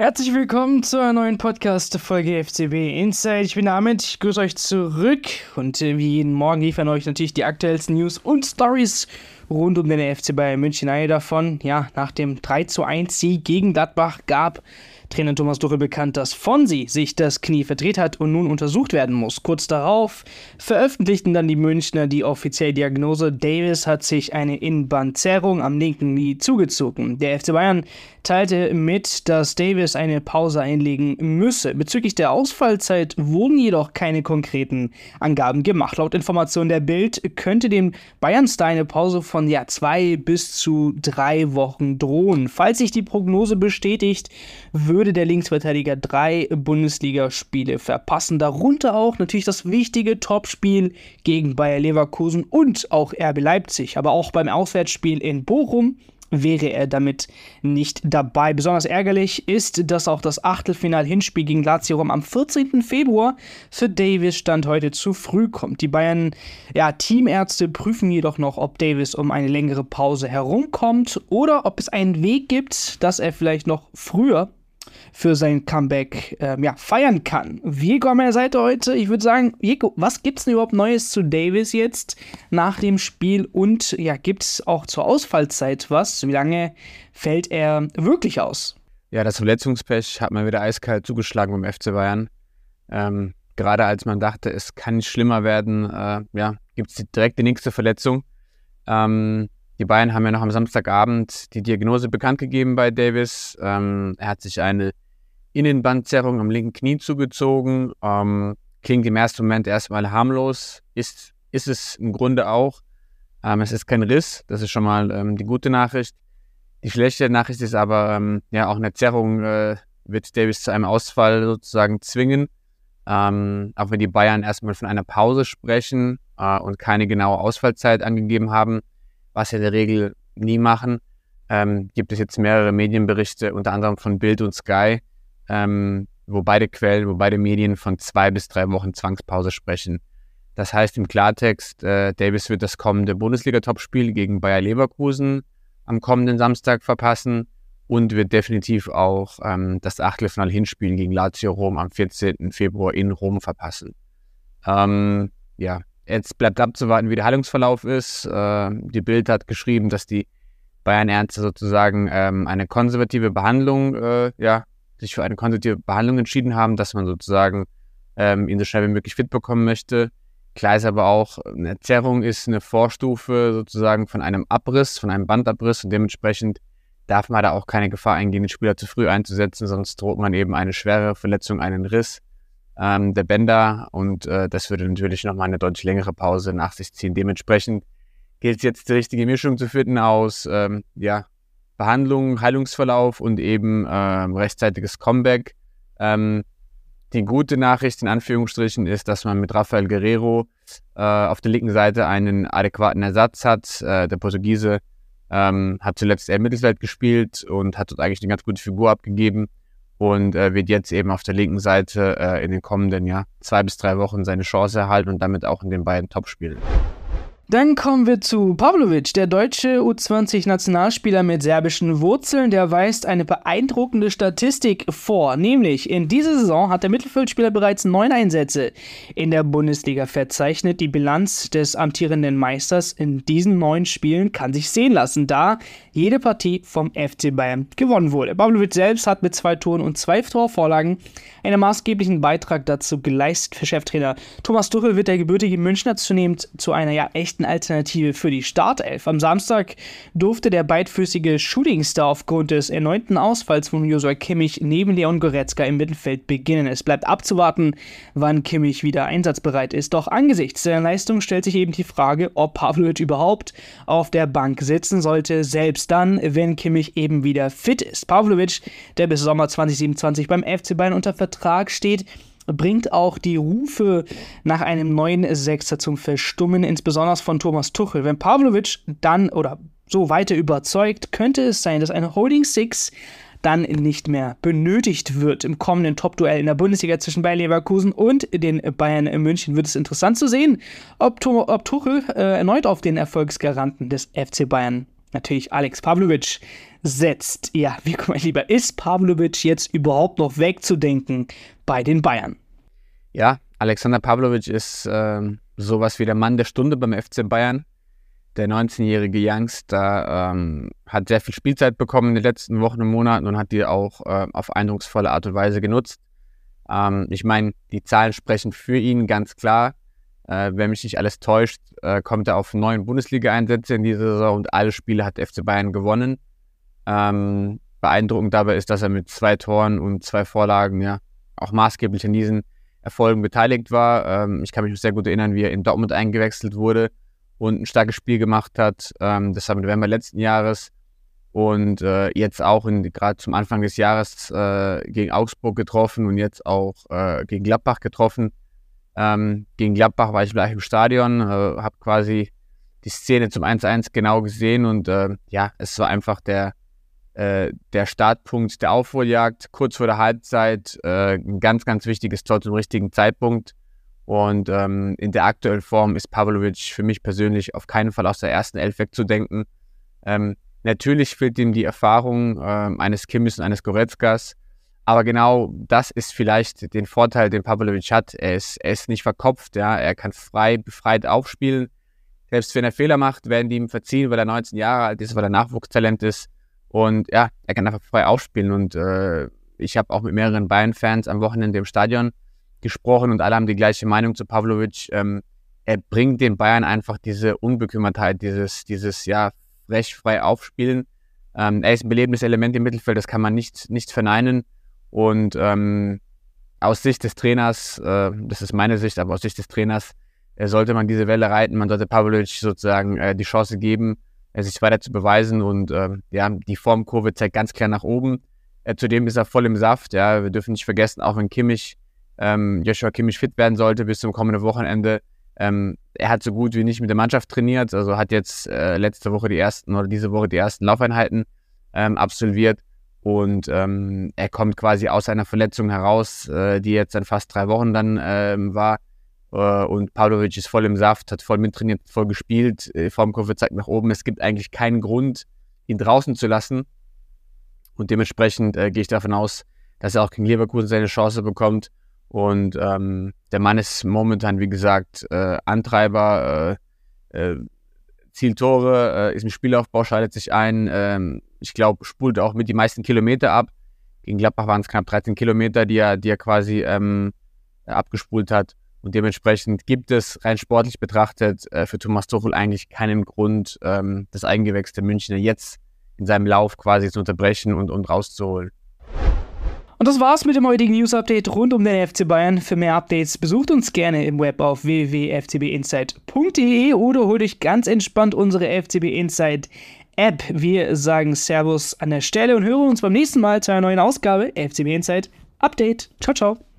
Herzlich willkommen zu einer neuen Podcast-Folge FCB Inside. Ich bin Ahmed, ich grüße euch zurück und äh, wie jeden Morgen liefern euch natürlich die aktuellsten News und Stories rund um den FC Bayern München. Eine davon, ja, nach dem 3 zu 1 Sieg gegen Gladbach gab Trainer Thomas Tuchel bekannt, dass Fonsi sich das Knie verdreht hat und nun untersucht werden muss. Kurz darauf veröffentlichten dann die Münchner die offizielle Diagnose. Davis hat sich eine Innenbandzerrung am linken Knie zugezogen. Der FC Bayern teilte mit, dass Davis eine Pause einlegen müsse. Bezüglich der Ausfallzeit wurden jedoch keine konkreten Angaben gemacht. Laut Informationen der Bild könnte dem Bayern-Star eine Pause von ja, zwei bis zu drei Wochen drohen. Falls sich die Prognose bestätigt, würde der Linksverteidiger drei Bundesligaspiele verpassen. Darunter auch natürlich das wichtige Topspiel gegen Bayer Leverkusen und auch RB Leipzig. Aber auch beim Auswärtsspiel in Bochum wäre er damit nicht dabei. Besonders ärgerlich ist, dass auch das Achtelfinal-Hinspiel gegen Lazio Rom am 14. Februar für Davis Stand heute zu früh kommt. Die Bayern ja, Teamärzte prüfen jedoch noch, ob Davis um eine längere Pause herumkommt oder ob es einen Weg gibt, dass er vielleicht noch früher für sein Comeback ähm, ja, feiern kann. Viego an meiner Seite heute. Ich würde sagen, Viego, was gibt es denn überhaupt Neues zu Davis jetzt nach dem Spiel? Und ja, gibt es auch zur Ausfallzeit was? Wie lange fällt er wirklich aus? Ja, das Verletzungspech hat man wieder eiskalt zugeschlagen beim FC Bayern. Ähm, gerade als man dachte, es kann nicht schlimmer werden, äh, ja, gibt es direkt die nächste Verletzung. Ähm, die Bayern haben ja noch am Samstagabend die Diagnose bekannt gegeben bei Davis. Ähm, er hat sich eine Innenbandzerrung am linken Knie zugezogen. Ähm, klingt im ersten Moment erstmal harmlos, ist, ist es im Grunde auch. Ähm, es ist kein Riss, das ist schon mal ähm, die gute Nachricht. Die schlechte Nachricht ist aber, ähm, ja, auch eine Zerrung äh, wird Davis zu einem Ausfall sozusagen zwingen. Ähm, auch wenn die Bayern erstmal von einer Pause sprechen äh, und keine genaue Ausfallzeit angegeben haben, was sie in der Regel nie machen, ähm, gibt es jetzt mehrere Medienberichte, unter anderem von Bild und Sky, ähm, wo beide Quellen, wo beide Medien von zwei bis drei Wochen Zwangspause sprechen. Das heißt im Klartext, äh, Davis wird das kommende Bundesliga-Topspiel gegen Bayer Leverkusen am kommenden Samstag verpassen und wird definitiv auch ähm, das Achtelfinal-Hinspiel gegen Lazio Rom am 14. Februar in Rom verpassen. Ähm, ja, Jetzt bleibt abzuwarten, wie der Heilungsverlauf ist. Äh, die Bild hat geschrieben, dass die Bayern-Ärzte sozusagen ähm, eine konservative Behandlung, äh, ja, sich für eine konservative Behandlung entschieden haben, dass man sozusagen ähm, ihn so schnell wie möglich fit bekommen möchte. Klar ist aber auch, eine Zerrung ist eine Vorstufe sozusagen von einem Abriss, von einem Bandabriss und dementsprechend darf man da auch keine Gefahr eingehen, den Spieler zu früh einzusetzen, sonst droht man eben eine schwere Verletzung, einen Riss ähm, der Bänder und äh, das würde natürlich nochmal eine deutlich längere Pause nach sich ziehen. Dementsprechend gilt es jetzt die richtige Mischung zu finden aus ähm, ja, Behandlung, Heilungsverlauf und eben ähm, rechtzeitiges Comeback. Ähm, die gute Nachricht in Anführungsstrichen ist, dass man mit Rafael Guerrero äh, auf der linken Seite einen adäquaten Ersatz hat. Äh, der Portugiese ähm, hat zuletzt eher Mittelfeld gespielt und hat dort eigentlich eine ganz gute Figur abgegeben und äh, wird jetzt eben auf der linken Seite äh, in den kommenden ja, zwei bis drei Wochen seine Chance erhalten und damit auch in den beiden Topspielen. Dann kommen wir zu Pavlovic, der deutsche U20-Nationalspieler mit serbischen Wurzeln. Der weist eine beeindruckende Statistik vor. Nämlich, in dieser Saison hat der Mittelfeldspieler bereits neun Einsätze in der Bundesliga verzeichnet. Die Bilanz des amtierenden Meisters in diesen neun Spielen kann sich sehen lassen, da jede Partie vom FC Bayern gewonnen wurde. Pavlovic selbst hat mit zwei Toren und zwei Torvorlagen einen maßgeblichen Beitrag dazu geleistet. Für Cheftrainer Thomas Tuchel wird der gebürtige Münchner zunehmend zu einer ja echten Alternative für die Startelf. Am Samstag durfte der beidfüßige Shootingstar aufgrund des erneuten Ausfalls von Josua Kimmich neben Leon Goretzka im Mittelfeld beginnen. Es bleibt abzuwarten, wann Kimmich wieder einsatzbereit ist. Doch angesichts seiner Leistung stellt sich eben die Frage, ob Pavlovic überhaupt auf der Bank sitzen sollte, selbst dann, wenn Kimmich eben wieder fit ist. Pavlovic, der bis Sommer 2027 beim FC Bayern unter Vertrag steht, bringt auch die Rufe nach einem neuen Sechser zum Verstummen, insbesondere von Thomas Tuchel. Wenn Pavlovic dann oder so weiter überzeugt, könnte es sein, dass eine Holding Six dann nicht mehr benötigt wird. Im kommenden Top-Duell in der Bundesliga zwischen Bayern Leverkusen und den Bayern München wird es interessant zu sehen, ob, ob Tuchel äh, erneut auf den Erfolgsgaranten des FC Bayern natürlich Alex Pavlovic setzt. Ja, wie mein Lieber, ist Pavlovic jetzt überhaupt noch wegzudenken bei den Bayern? Ja, Alexander Pavlovic ist äh, sowas wie der Mann der Stunde beim FC Bayern. Der 19-jährige Youngster ähm, hat sehr viel Spielzeit bekommen in den letzten Wochen und Monaten und hat die auch äh, auf eindrucksvolle Art und Weise genutzt. Ähm, ich meine, die Zahlen sprechen für ihn ganz klar. Äh, wenn mich nicht alles täuscht, äh, kommt er auf neun Bundesliga-Einsätze in dieser Saison und alle Spiele hat FC Bayern gewonnen. Ähm, beeindruckend dabei ist, dass er mit zwei Toren und zwei Vorlagen ja auch maßgeblich an diesen Erfolgen beteiligt war. Ähm, ich kann mich sehr gut erinnern, wie er in Dortmund eingewechselt wurde und ein starkes Spiel gemacht hat. Ähm, das war im November letzten Jahres und äh, jetzt auch gerade zum Anfang des Jahres äh, gegen Augsburg getroffen und jetzt auch äh, gegen Gladbach getroffen. Ähm, gegen Gladbach war ich gleich im Stadion, äh, habe quasi die Szene zum 1-1 genau gesehen und äh, ja, es war einfach der, äh, der Startpunkt der Aufholjagd, kurz vor der Halbzeit, äh, ein ganz, ganz wichtiges Tor zum richtigen Zeitpunkt. Und ähm, in der aktuellen Form ist Pavlovic für mich persönlich auf keinen Fall aus der ersten Elf wegzudenken. Ähm, natürlich fehlt ihm die Erfahrung äh, eines Kimmis und eines Goretzkas. Aber genau das ist vielleicht den Vorteil, den Pavlovic hat. Er ist, er ist nicht verkopft, ja. Er kann frei, befreit aufspielen. Selbst wenn er Fehler macht, werden die ihm verziehen, weil er 19 Jahre alt ist, weil er Nachwuchstalent ist. Und ja, er kann einfach frei aufspielen. Und äh, ich habe auch mit mehreren Bayern-Fans am Wochenende im Stadion gesprochen und alle haben die gleiche Meinung zu Pavlovic. Ähm, er bringt den Bayern einfach diese Unbekümmertheit, dieses, dieses ja, frech frei aufspielen. Ähm, er ist ein belebendes Element im Mittelfeld, das kann man nicht, nicht verneinen. Und ähm, aus Sicht des Trainers, äh, das ist meine Sicht, aber aus Sicht des Trainers äh, sollte man diese Welle reiten. Man sollte Pavlovic sozusagen äh, die Chance geben, sich weiter zu beweisen. Und ähm, ja, die Formkurve zeigt ganz klar nach oben. Äh, zudem ist er voll im Saft. Ja, wir dürfen nicht vergessen, auch wenn Kimmich, ähm, Joshua Kimmich fit werden sollte bis zum kommenden Wochenende, ähm, er hat so gut wie nicht mit der Mannschaft trainiert, also hat jetzt äh, letzte Woche die ersten oder diese Woche die ersten Laufeinheiten ähm, absolviert. Und ähm, er kommt quasi aus einer Verletzung heraus, äh, die jetzt dann fast drei Wochen dann ähm, war. Äh, und Pavlovic ist voll im Saft, hat voll mittrainiert, voll gespielt. Die Formkurve zeigt nach oben. Es gibt eigentlich keinen Grund, ihn draußen zu lassen. Und dementsprechend äh, gehe ich davon aus, dass er auch gegen Leverkusen seine Chance bekommt. Und ähm, der Mann ist momentan, wie gesagt, äh, Antreiber, äh, äh, Zieltore, äh, ist im Spielaufbau, schaltet sich ein. Ähm, ich glaube, spult auch mit die meisten Kilometer ab. Gegen Gladbach waren es knapp 13 Kilometer, die er, die er quasi ähm, abgespult hat. Und dementsprechend gibt es rein sportlich betrachtet äh, für Thomas Tuchel eigentlich keinen Grund, ähm, das eingewechselte Münchner jetzt in seinem Lauf quasi zu unterbrechen und, und rauszuholen. Und das war's mit dem heutigen News-Update rund um den FC Bayern. Für mehr Updates besucht uns gerne im Web auf www.ftbinsight.de oder holt euch ganz entspannt unsere FCB Insight App. Wir sagen Servus an der Stelle und hören uns beim nächsten Mal zu einer neuen Ausgabe FCB Insight Update. Ciao, ciao.